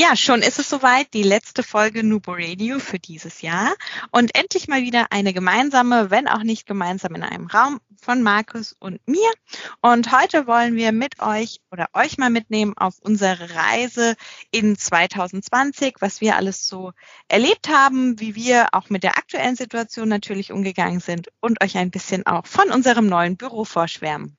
Ja, schon ist es soweit, die letzte Folge Nubo Radio für dieses Jahr und endlich mal wieder eine gemeinsame, wenn auch nicht gemeinsam in einem Raum von Markus und mir. Und heute wollen wir mit euch oder euch mal mitnehmen auf unsere Reise in 2020, was wir alles so erlebt haben, wie wir auch mit der aktuellen Situation natürlich umgegangen sind und euch ein bisschen auch von unserem neuen Büro vorschwärmen.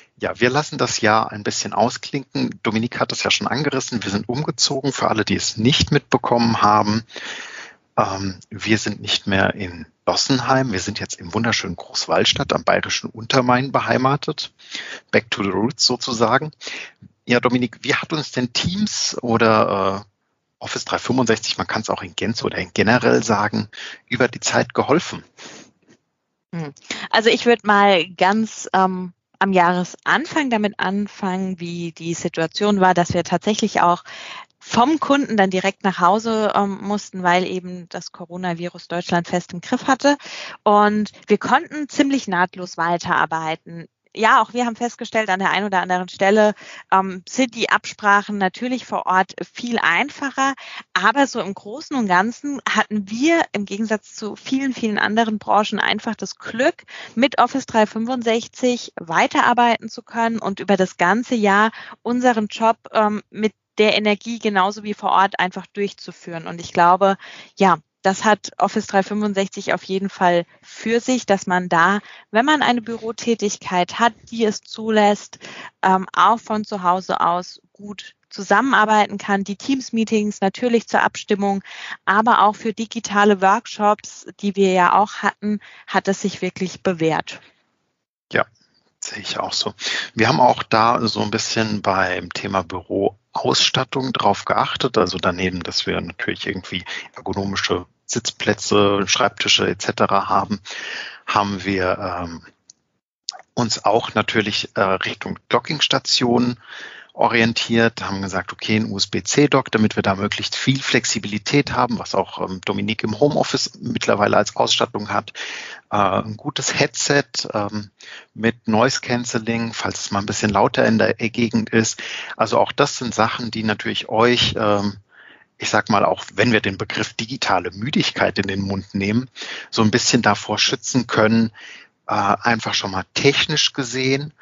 Ja, wir lassen das Jahr ein bisschen ausklinken. Dominik hat es ja schon angerissen. Wir sind umgezogen für alle, die es nicht mitbekommen haben. Ähm, wir sind nicht mehr in Dossenheim. Wir sind jetzt im wunderschönen Großwallstadt am bayerischen Untermain beheimatet. Back to the roots sozusagen. Ja, Dominik, wie hat uns denn Teams oder äh, Office 365, man kann es auch in Gänze oder in generell sagen, über die Zeit geholfen? Hm. Also ich würde mal ganz ähm, am Jahresanfang damit anfangen, wie die Situation war, dass wir tatsächlich auch vom Kunden dann direkt nach Hause ähm, mussten, weil eben das Coronavirus Deutschland fest im Griff hatte. Und wir konnten ziemlich nahtlos weiterarbeiten ja, auch wir haben festgestellt, an der einen oder anderen Stelle ähm, sind die Absprachen natürlich vor Ort viel einfacher. Aber so im Großen und Ganzen hatten wir im Gegensatz zu vielen, vielen anderen Branchen einfach das Glück, mit Office 365 weiterarbeiten zu können und über das ganze Jahr unseren Job ähm, mit der Energie genauso wie vor Ort einfach durchzuführen. Und ich glaube, ja, das hat Office 365 auf jeden Fall für sich, dass man da, wenn man eine Bürotätigkeit hat, die es zulässt, ähm, auch von zu Hause aus gut zusammenarbeiten kann. Die Teams-Meetings natürlich zur Abstimmung, aber auch für digitale Workshops, die wir ja auch hatten, hat es sich wirklich bewährt. Ja, sehe ich auch so. Wir haben auch da so ein bisschen beim Thema Büro Ausstattung drauf geachtet. Also daneben, dass wir natürlich irgendwie ergonomische Sitzplätze, Schreibtische etc. haben, haben wir ähm, uns auch natürlich äh, Richtung Dockingstationen orientiert, haben gesagt, okay, ein USB-C-Dock, damit wir da möglichst viel Flexibilität haben, was auch ähm, Dominik im Homeoffice mittlerweile als Ausstattung hat. Äh, ein gutes Headset ähm, mit Noise Cancelling, falls es mal ein bisschen lauter in der Gegend ist. Also auch das sind Sachen, die natürlich euch ähm, ich sag mal, auch wenn wir den Begriff digitale Müdigkeit in den Mund nehmen, so ein bisschen davor schützen können, äh, einfach schon mal technisch gesehen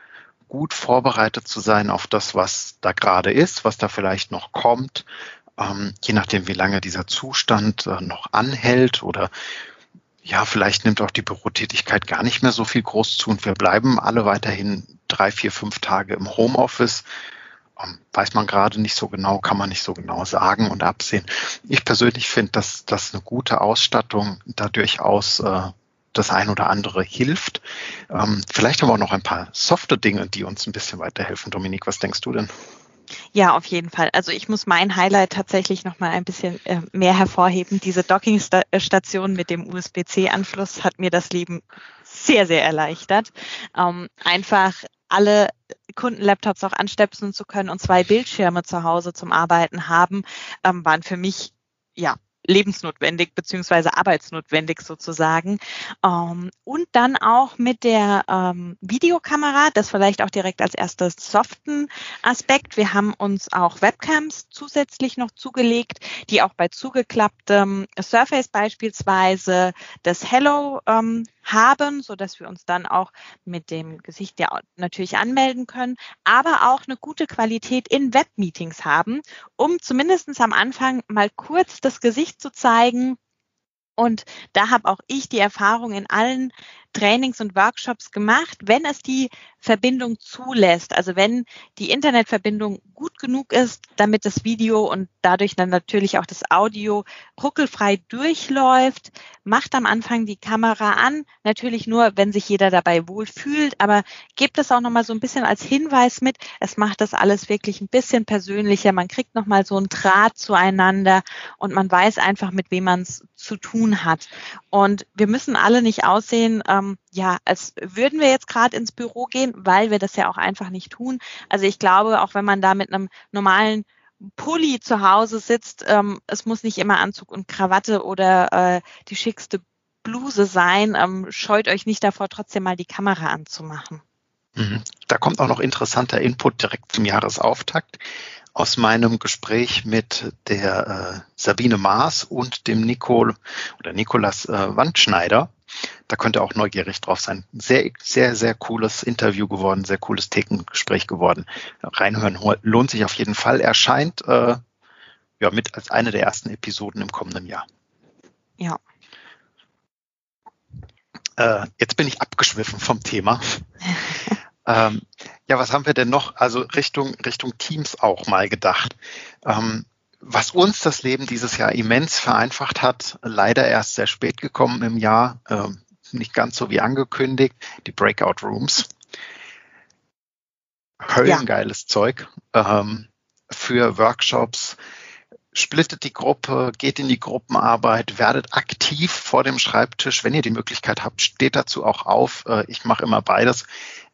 gut vorbereitet zu sein auf das, was da gerade ist, was da vielleicht noch kommt, ähm, je nachdem, wie lange dieser Zustand äh, noch anhält oder ja, vielleicht nimmt auch die Bürotätigkeit gar nicht mehr so viel groß zu und wir bleiben alle weiterhin drei, vier, fünf Tage im Homeoffice. Ähm, weiß man gerade nicht so genau, kann man nicht so genau sagen und absehen. Ich persönlich finde, dass, dass eine gute Ausstattung da durchaus äh, das ein oder andere hilft. Ähm, vielleicht haben wir auch noch ein paar softe Dinge, die uns ein bisschen weiterhelfen. Dominik, was denkst du denn? Ja, auf jeden Fall. Also ich muss mein Highlight tatsächlich noch mal ein bisschen äh, mehr hervorheben. Diese Dockingstation mit dem USB-C-Anschluss hat mir das Leben sehr, sehr erleichtert. Ähm, einfach alle Kundenlaptops auch anstöpseln zu können und zwei Bildschirme zu Hause zum Arbeiten haben, ähm, waren für mich ja lebensnotwendig beziehungsweise arbeitsnotwendig sozusagen. Ähm, und dann auch mit der ähm, Videokamera, das vielleicht auch direkt als erstes soften Aspekt. Wir haben uns auch Webcams zusätzlich noch zugelegt, die auch bei zugeklapptem Surface beispielsweise das Hello ähm, haben, so dass wir uns dann auch mit dem Gesicht ja natürlich anmelden können, aber auch eine gute Qualität in Webmeetings haben, um zumindestens am Anfang mal kurz das Gesicht zu zeigen. Und da habe auch ich die Erfahrung in allen Trainings und Workshops gemacht, wenn es die Verbindung zulässt, also wenn die Internetverbindung gut genug ist, damit das Video und dadurch dann natürlich auch das Audio ruckelfrei durchläuft, macht am Anfang die Kamera an, natürlich nur, wenn sich jeder dabei wohl fühlt, aber gebt es auch nochmal so ein bisschen als Hinweis mit, es macht das alles wirklich ein bisschen persönlicher, man kriegt nochmal so einen Draht zueinander und man weiß einfach, mit wem man es zu tun hat. Und wir müssen alle nicht aussehen, äh, ähm, ja, als würden wir jetzt gerade ins Büro gehen, weil wir das ja auch einfach nicht tun. Also ich glaube, auch wenn man da mit einem normalen Pulli zu Hause sitzt, ähm, es muss nicht immer Anzug und Krawatte oder äh, die schickste Bluse sein. Ähm, scheut euch nicht davor, trotzdem mal die Kamera anzumachen. Mhm. Da kommt auch noch interessanter Input direkt zum Jahresauftakt aus meinem Gespräch mit der äh, Sabine Maas und dem Nicol oder Nikolas äh, Wandschneider. Da könnt ihr auch neugierig drauf sein. Sehr, sehr, sehr cooles Interview geworden, sehr cooles Thekengespräch geworden. Reinhören lohnt sich auf jeden Fall. Erscheint äh, ja mit als eine der ersten Episoden im kommenden Jahr. Ja. Äh, jetzt bin ich abgeschwiffen vom Thema. ähm, ja, was haben wir denn noch? Also Richtung, Richtung Teams auch mal gedacht. Ähm, was uns das Leben dieses Jahr immens vereinfacht hat, leider erst sehr spät gekommen im Jahr, äh, nicht ganz so wie angekündigt, die Breakout Rooms. Höllengeiles ja. Zeug ähm, für Workshops, splittet die Gruppe, geht in die Gruppenarbeit, werdet aktiv vor dem Schreibtisch. Wenn ihr die Möglichkeit habt, steht dazu auch auf. Äh, ich mache immer beides.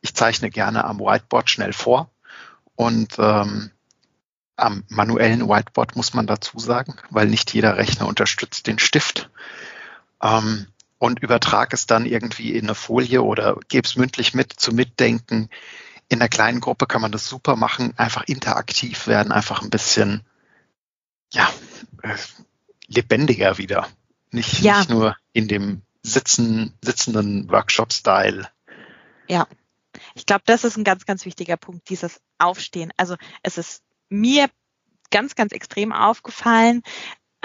Ich zeichne gerne am Whiteboard schnell vor und ähm, am manuellen Whiteboard muss man dazu sagen, weil nicht jeder Rechner unterstützt den Stift. Ähm, und übertrage es dann irgendwie in eine Folie oder gebe es mündlich mit zum Mitdenken. In einer kleinen Gruppe kann man das super machen, einfach interaktiv werden, einfach ein bisschen ja, äh, lebendiger wieder. Nicht, ja. nicht nur in dem sitzen, sitzenden Workshop-Style. Ja, ich glaube, das ist ein ganz, ganz wichtiger Punkt, dieses Aufstehen. Also es ist mir ganz, ganz extrem aufgefallen,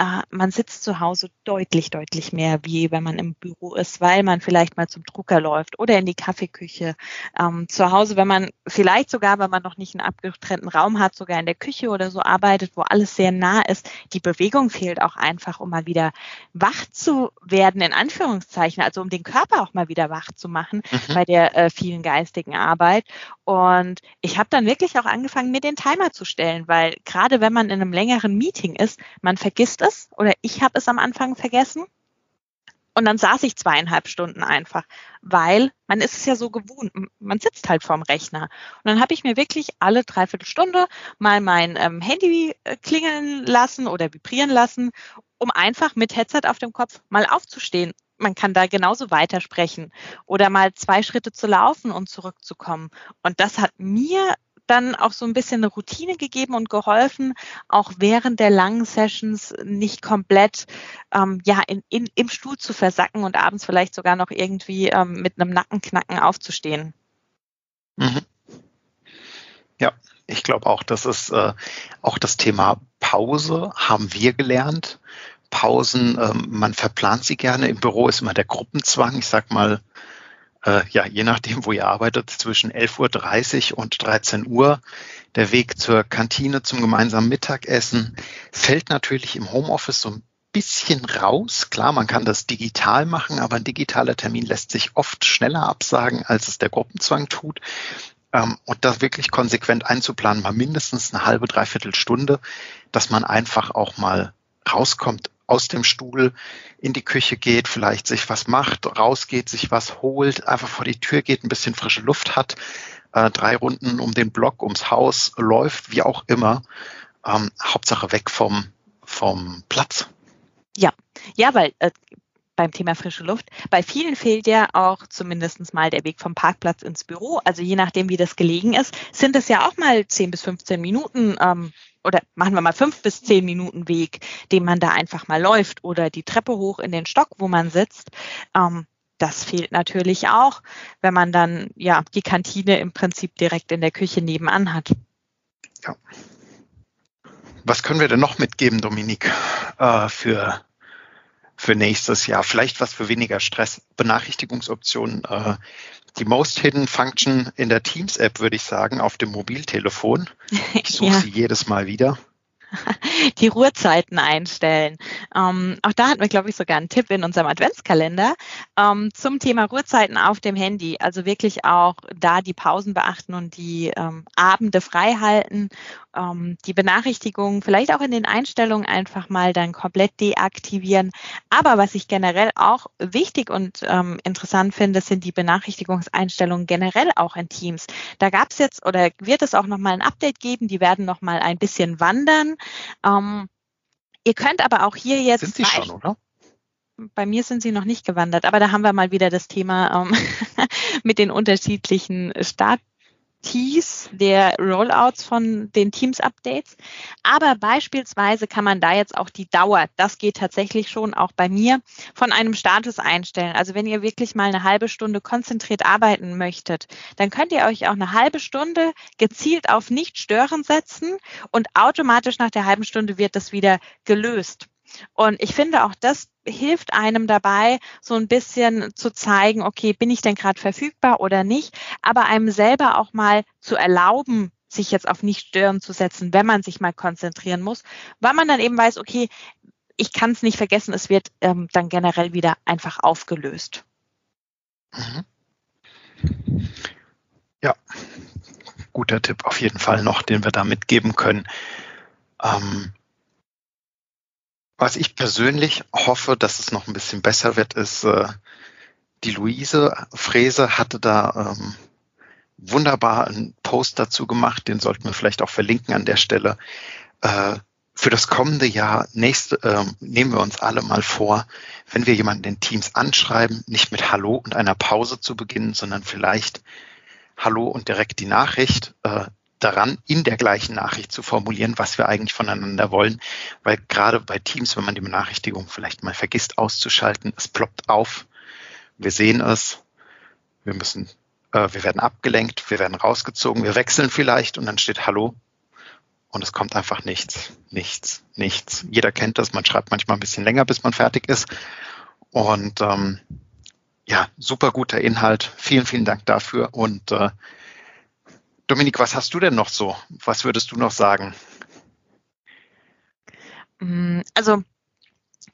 äh, man sitzt zu Hause deutlich, deutlich mehr, wie wenn man im Büro ist, weil man vielleicht mal zum Drucker läuft oder in die Kaffeeküche. Ähm, zu Hause, wenn man vielleicht sogar, wenn man noch nicht einen abgetrennten Raum hat, sogar in der Küche oder so arbeitet, wo alles sehr nah ist, die Bewegung fehlt auch einfach, um mal wieder wach zu werden, in Anführungszeichen, also um den Körper auch mal wieder wach zu machen mhm. bei der äh, vielen geistigen Arbeit. Und ich habe dann wirklich auch angefangen, mir den Timer zu stellen, weil gerade wenn man in einem längeren Meeting ist, man vergisst es es oder ich habe es am Anfang vergessen. Und dann saß ich zweieinhalb Stunden einfach, weil man ist es ja so gewohnt, man sitzt halt vorm Rechner. Und dann habe ich mir wirklich alle dreiviertel Stunde mal mein ähm, Handy äh, klingeln lassen oder vibrieren lassen, um einfach mit Headset auf dem Kopf mal aufzustehen. Man kann da genauso weitersprechen oder mal zwei Schritte zu laufen und zurückzukommen. Und das hat mir dann auch so ein bisschen eine Routine gegeben und geholfen, auch während der langen Sessions nicht komplett ähm, ja in, in, im Stuhl zu versacken und abends vielleicht sogar noch irgendwie ähm, mit einem Nackenknacken aufzustehen. Mhm. Ja, ich glaube auch, das ist äh, auch das Thema Pause haben wir gelernt. Pausen, ähm, man verplant sie gerne. Im Büro ist immer der Gruppenzwang. Ich sag mal, äh, ja, je nachdem, wo ihr arbeitet, zwischen 11.30 Uhr und 13 Uhr. Der Weg zur Kantine zum gemeinsamen Mittagessen fällt natürlich im Homeoffice so ein bisschen raus. Klar, man kann das digital machen, aber ein digitaler Termin lässt sich oft schneller absagen, als es der Gruppenzwang tut. Ähm, und das wirklich konsequent einzuplanen, mal mindestens eine halbe, dreiviertel Stunde, dass man einfach auch mal rauskommt aus dem Stuhl in die Küche geht, vielleicht sich was macht, rausgeht, sich was holt, einfach vor die Tür geht, ein bisschen frische Luft hat, äh, drei Runden um den Block, ums Haus läuft, wie auch immer. Ähm, Hauptsache weg vom, vom Platz. Ja, ja, weil äh, beim Thema frische Luft. Bei vielen fehlt ja auch zumindest mal der Weg vom Parkplatz ins Büro. Also je nachdem, wie das gelegen ist, sind es ja auch mal 10 bis 15 Minuten ähm, oder machen wir mal fünf bis zehn Minuten Weg, den man da einfach mal läuft oder die Treppe hoch in den Stock, wo man sitzt. Ähm, das fehlt natürlich auch, wenn man dann ja die Kantine im Prinzip direkt in der Küche nebenan hat. Ja. Was können wir denn noch mitgeben, Dominik, äh, für, für nächstes Jahr? Vielleicht was für weniger Stress. Benachrichtigungsoptionen äh, die Most Hidden Function in der Teams-App, würde ich sagen, auf dem Mobiltelefon. Ich suche ja. sie jedes Mal wieder. die Ruhezeiten einstellen. Ähm, auch da hatten wir, glaube ich, sogar einen Tipp in unserem Adventskalender ähm, zum Thema Ruhezeiten auf dem Handy. Also wirklich auch da die Pausen beachten und die ähm, Abende frei halten, ähm, die Benachrichtigungen vielleicht auch in den Einstellungen einfach mal dann komplett deaktivieren. Aber was ich generell auch wichtig und ähm, interessant finde, sind die Benachrichtigungseinstellungen generell auch in Teams. Da gab es jetzt oder wird es auch nochmal ein Update geben. Die werden nochmal ein bisschen wandern. Ähm, ihr könnt aber auch hier jetzt. Sind sie schon, oder? Bei mir sind sie noch nicht gewandert, aber da haben wir mal wieder das Thema ähm, mit den unterschiedlichen Start Tees der Rollouts von den Teams-Updates. Aber beispielsweise kann man da jetzt auch die Dauer, das geht tatsächlich schon auch bei mir, von einem Status einstellen. Also wenn ihr wirklich mal eine halbe Stunde konzentriert arbeiten möchtet, dann könnt ihr euch auch eine halbe Stunde gezielt auf Nicht-Stören setzen und automatisch nach der halben Stunde wird das wieder gelöst. Und ich finde auch das hilft einem dabei, so ein bisschen zu zeigen, okay, bin ich denn gerade verfügbar oder nicht, aber einem selber auch mal zu erlauben, sich jetzt auf nicht stören zu setzen, wenn man sich mal konzentrieren muss, weil man dann eben weiß, okay, ich kann es nicht vergessen, es wird ähm, dann generell wieder einfach aufgelöst. Mhm. Ja, guter Tipp auf jeden Fall noch, den wir da mitgeben können. Ähm, was ich persönlich hoffe, dass es noch ein bisschen besser wird, ist, äh, die Luise Fräse hatte da ähm, wunderbar einen Post dazu gemacht, den sollten wir vielleicht auch verlinken an der Stelle. Äh, für das kommende Jahr nächste, äh, nehmen wir uns alle mal vor, wenn wir jemanden in Teams anschreiben, nicht mit Hallo und einer Pause zu beginnen, sondern vielleicht Hallo und direkt die Nachricht. Äh, daran, in der gleichen Nachricht zu formulieren, was wir eigentlich voneinander wollen. Weil gerade bei Teams, wenn man die Benachrichtigung vielleicht mal vergisst auszuschalten, es ploppt auf. Wir sehen es. Wir müssen, äh, wir werden abgelenkt, wir werden rausgezogen, wir wechseln vielleicht und dann steht Hallo. Und es kommt einfach nichts, nichts, nichts. Jeder kennt das. Man schreibt manchmal ein bisschen länger, bis man fertig ist. Und ähm, ja, super guter Inhalt. Vielen, vielen Dank dafür. Und äh, Dominik, was hast du denn noch so? Was würdest du noch sagen? Mm, also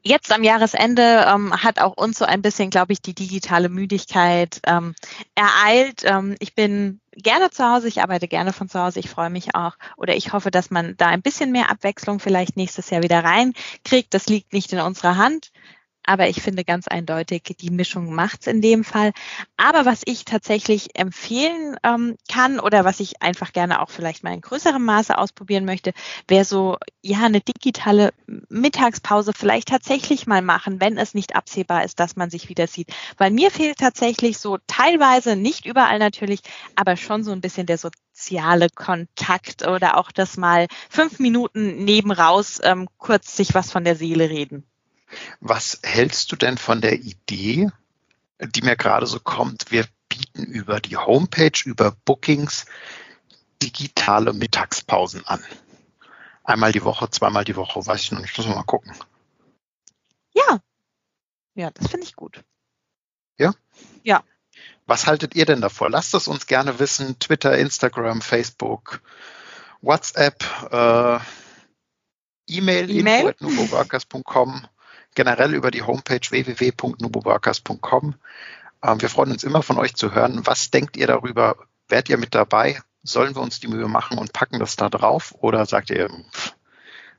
jetzt am Jahresende ähm, hat auch uns so ein bisschen, glaube ich, die digitale Müdigkeit ähm, ereilt. Ähm, ich bin gerne zu Hause, ich arbeite gerne von zu Hause, ich freue mich auch oder ich hoffe, dass man da ein bisschen mehr Abwechslung vielleicht nächstes Jahr wieder reinkriegt. Das liegt nicht in unserer Hand. Aber ich finde ganz eindeutig, die Mischung macht's in dem Fall. Aber was ich tatsächlich empfehlen ähm, kann oder was ich einfach gerne auch vielleicht mal in größerem Maße ausprobieren möchte, wäre so, ja, eine digitale Mittagspause vielleicht tatsächlich mal machen, wenn es nicht absehbar ist, dass man sich wieder sieht. Weil mir fehlt tatsächlich so teilweise, nicht überall natürlich, aber schon so ein bisschen der soziale Kontakt oder auch das mal fünf Minuten neben raus ähm, kurz sich was von der Seele reden. Was hältst du denn von der Idee, die mir gerade so kommt? Wir bieten über die Homepage, über Bookings digitale Mittagspausen an. Einmal die Woche, zweimal die Woche, weiß ich noch nicht, müssen wir mal gucken. Ja. Ja, das finde ich gut. Ja? Ja. Was haltet ihr denn davor? Lasst es uns gerne wissen. Twitter, Instagram, Facebook, WhatsApp, äh, E-Mail, e info.nuboworkers.com generell über die Homepage www.nuboworkers.com. Ähm, wir freuen uns immer von euch zu hören. Was denkt ihr darüber? Werdet ihr mit dabei? Sollen wir uns die Mühe machen und packen das da drauf? Oder sagt ihr,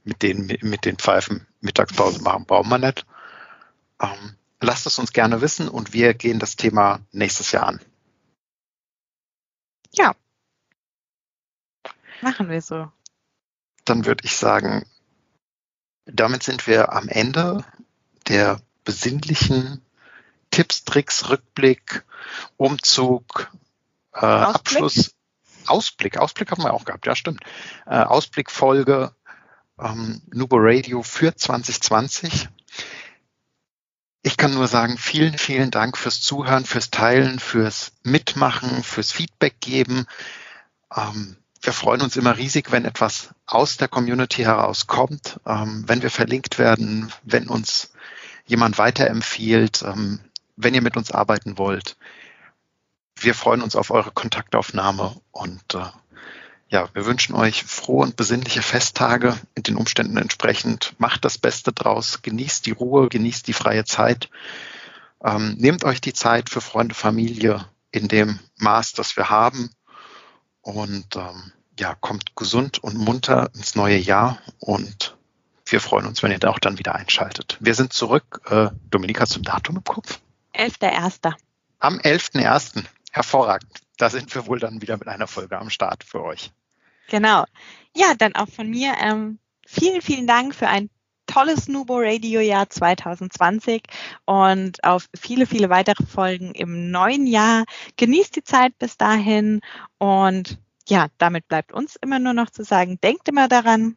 mit den, mit den Pfeifen Mittagspause machen brauchen wir nicht? Ähm, lasst es uns gerne wissen und wir gehen das Thema nächstes Jahr an. Ja. Machen wir so. Dann würde ich sagen, damit sind wir am Ende der besinnlichen Tipps, Tricks, Rückblick, Umzug, äh, Abschluss, Ausblick, Ausblick haben wir auch gehabt, ja stimmt. Äh, Ausblickfolge ähm, Nubo Radio für 2020. Ich kann nur sagen, vielen, vielen Dank fürs Zuhören, fürs Teilen, fürs Mitmachen, fürs Feedback geben. Ähm, wir freuen uns immer riesig, wenn etwas aus der Community herauskommt, ähm, wenn wir verlinkt werden, wenn uns jemand weiterempfiehlt, ähm, wenn ihr mit uns arbeiten wollt. Wir freuen uns auf eure Kontaktaufnahme und äh, ja, wir wünschen euch frohe und besinnliche Festtage in den Umständen entsprechend. Macht das Beste draus, genießt die Ruhe, genießt die freie Zeit. Ähm, nehmt euch die Zeit für Freunde, Familie in dem Maß, das wir haben. Und ähm, ja, kommt gesund und munter ins neue Jahr und wir freuen uns, wenn ihr da auch dann wieder einschaltet. Wir sind zurück. Äh, Dominika, hast du ein Datum im Kopf? 11.1. Am 11.1. Hervorragend. Da sind wir wohl dann wieder mit einer Folge am Start für euch. Genau. Ja, dann auch von mir ähm, vielen, vielen Dank für ein tolles Nubo Radio Jahr 2020 und auf viele, viele weitere Folgen im neuen Jahr. Genießt die Zeit bis dahin und ja, damit bleibt uns immer nur noch zu sagen, denkt immer daran.